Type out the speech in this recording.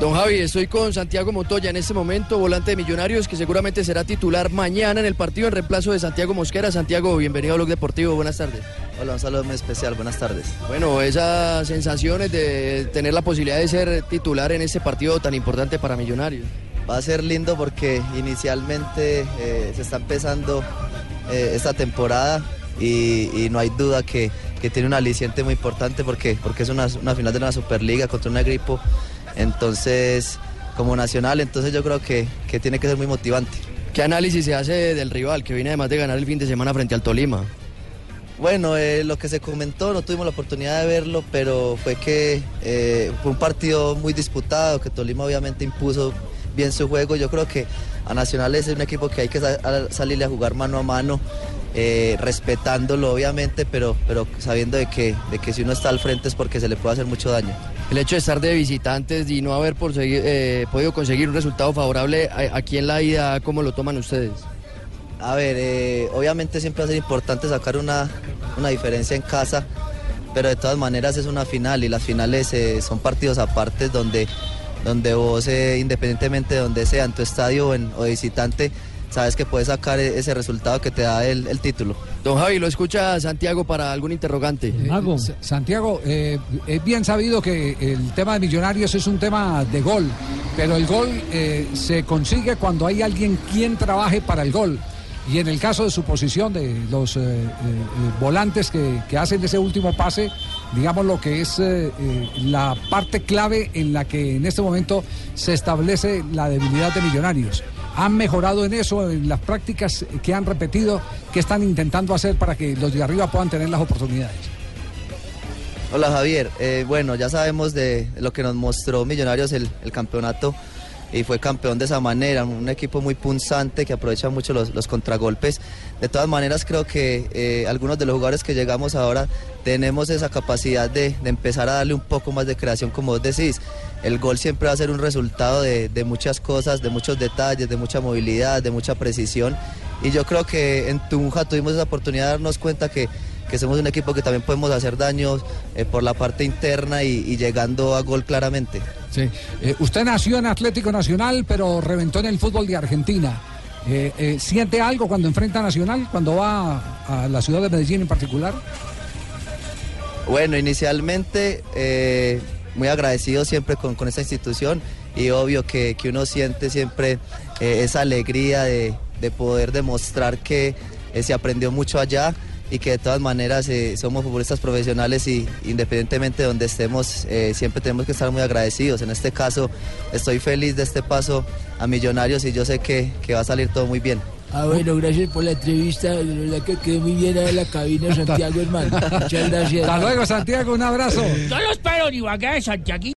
Don Javi, estoy con Santiago Montoya en este momento, volante de Millonarios, que seguramente será titular mañana en el partido en reemplazo de Santiago Mosquera. Santiago, bienvenido a Blog Deportivo, buenas tardes. Hola, un saludo muy especial, buenas tardes. Bueno, esas sensaciones de tener la posibilidad de ser titular en este partido tan importante para Millonarios. Va a ser lindo porque inicialmente eh, se está empezando eh, esta temporada y, y no hay duda que, que tiene un aliciente muy importante porque, porque es una, una final de una Superliga contra un equipo, entonces como nacional, entonces yo creo que, que tiene que ser muy motivante. ¿Qué análisis se hace del rival que viene además de ganar el fin de semana frente al Tolima? Bueno, eh, lo que se comentó, no tuvimos la oportunidad de verlo, pero fue que eh, fue un partido muy disputado, que Tolima obviamente impuso bien su juego. Yo creo que a Nacional es un equipo que hay que sa- a- salirle a jugar mano a mano, eh, respetándolo obviamente, pero, pero sabiendo de que, de que si uno está al frente es porque se le puede hacer mucho daño. El hecho de estar de visitantes y no haber por seguir- eh, podido conseguir un resultado favorable a- aquí en la ida, ¿cómo lo toman ustedes? A ver, eh, obviamente siempre va a ser importante sacar una, una diferencia en casa, pero de todas maneras es una final y las finales son partidos aparte donde, donde vos, independientemente de donde sea, en tu estadio o, en- o de visitante, sabes que puedes sacar e- ese resultado que te da el, el título. Don Javi, ¿lo escucha Santiago para algún interrogante? Eh, Sa- Santiago, eh, es bien sabido que el tema de Millonarios es un tema de gol, pero el gol eh, se consigue cuando hay alguien quien trabaje para el gol. Y en el caso de su posición, de los eh, eh, eh, volantes que, que hacen ese último pase, digamos lo que es eh, eh, la parte clave en la que en este momento se establece la debilidad de Millonarios. ¿Han mejorado en eso, en las prácticas que han repetido? ¿Qué están intentando hacer para que los de arriba puedan tener las oportunidades? Hola Javier, Eh, bueno, ya sabemos de lo que nos mostró Millonarios el campeonato y fue campeón de esa manera, un equipo muy punzante que aprovecha mucho los, los contragolpes. De todas maneras creo que eh, algunos de los jugadores que llegamos ahora tenemos esa capacidad de, de empezar a darle un poco más de creación, como vos decís. El gol siempre va a ser un resultado de, de muchas cosas, de muchos detalles, de mucha movilidad, de mucha precisión. Y yo creo que en Tunja tuvimos esa oportunidad de darnos cuenta que que somos un equipo que también podemos hacer daños eh, por la parte interna y, y llegando a gol claramente. Sí. Eh, usted nació en Atlético Nacional, pero reventó en el fútbol de Argentina. Eh, ¿Siente algo cuando enfrenta a Nacional, cuando va a la ciudad de Medellín en particular? Bueno, inicialmente muy agradecido siempre con, con esta institución y obvio que, que uno siente siempre esa alegría de, de poder demostrar que se aprendió mucho allá y que de todas maneras eh, somos futbolistas profesionales y independientemente de donde estemos, eh, siempre tenemos que estar muy agradecidos. En este caso, estoy feliz de este paso a Millonarios y yo sé que, que va a salir todo muy bien. Ah, bueno, gracias por la entrevista. De verdad que quedé muy bien en la cabina, Santiago, hermano. Muchas gracias. Hasta luego, Santiago, un abrazo. Yo lo espero en Ibagué, Santiago.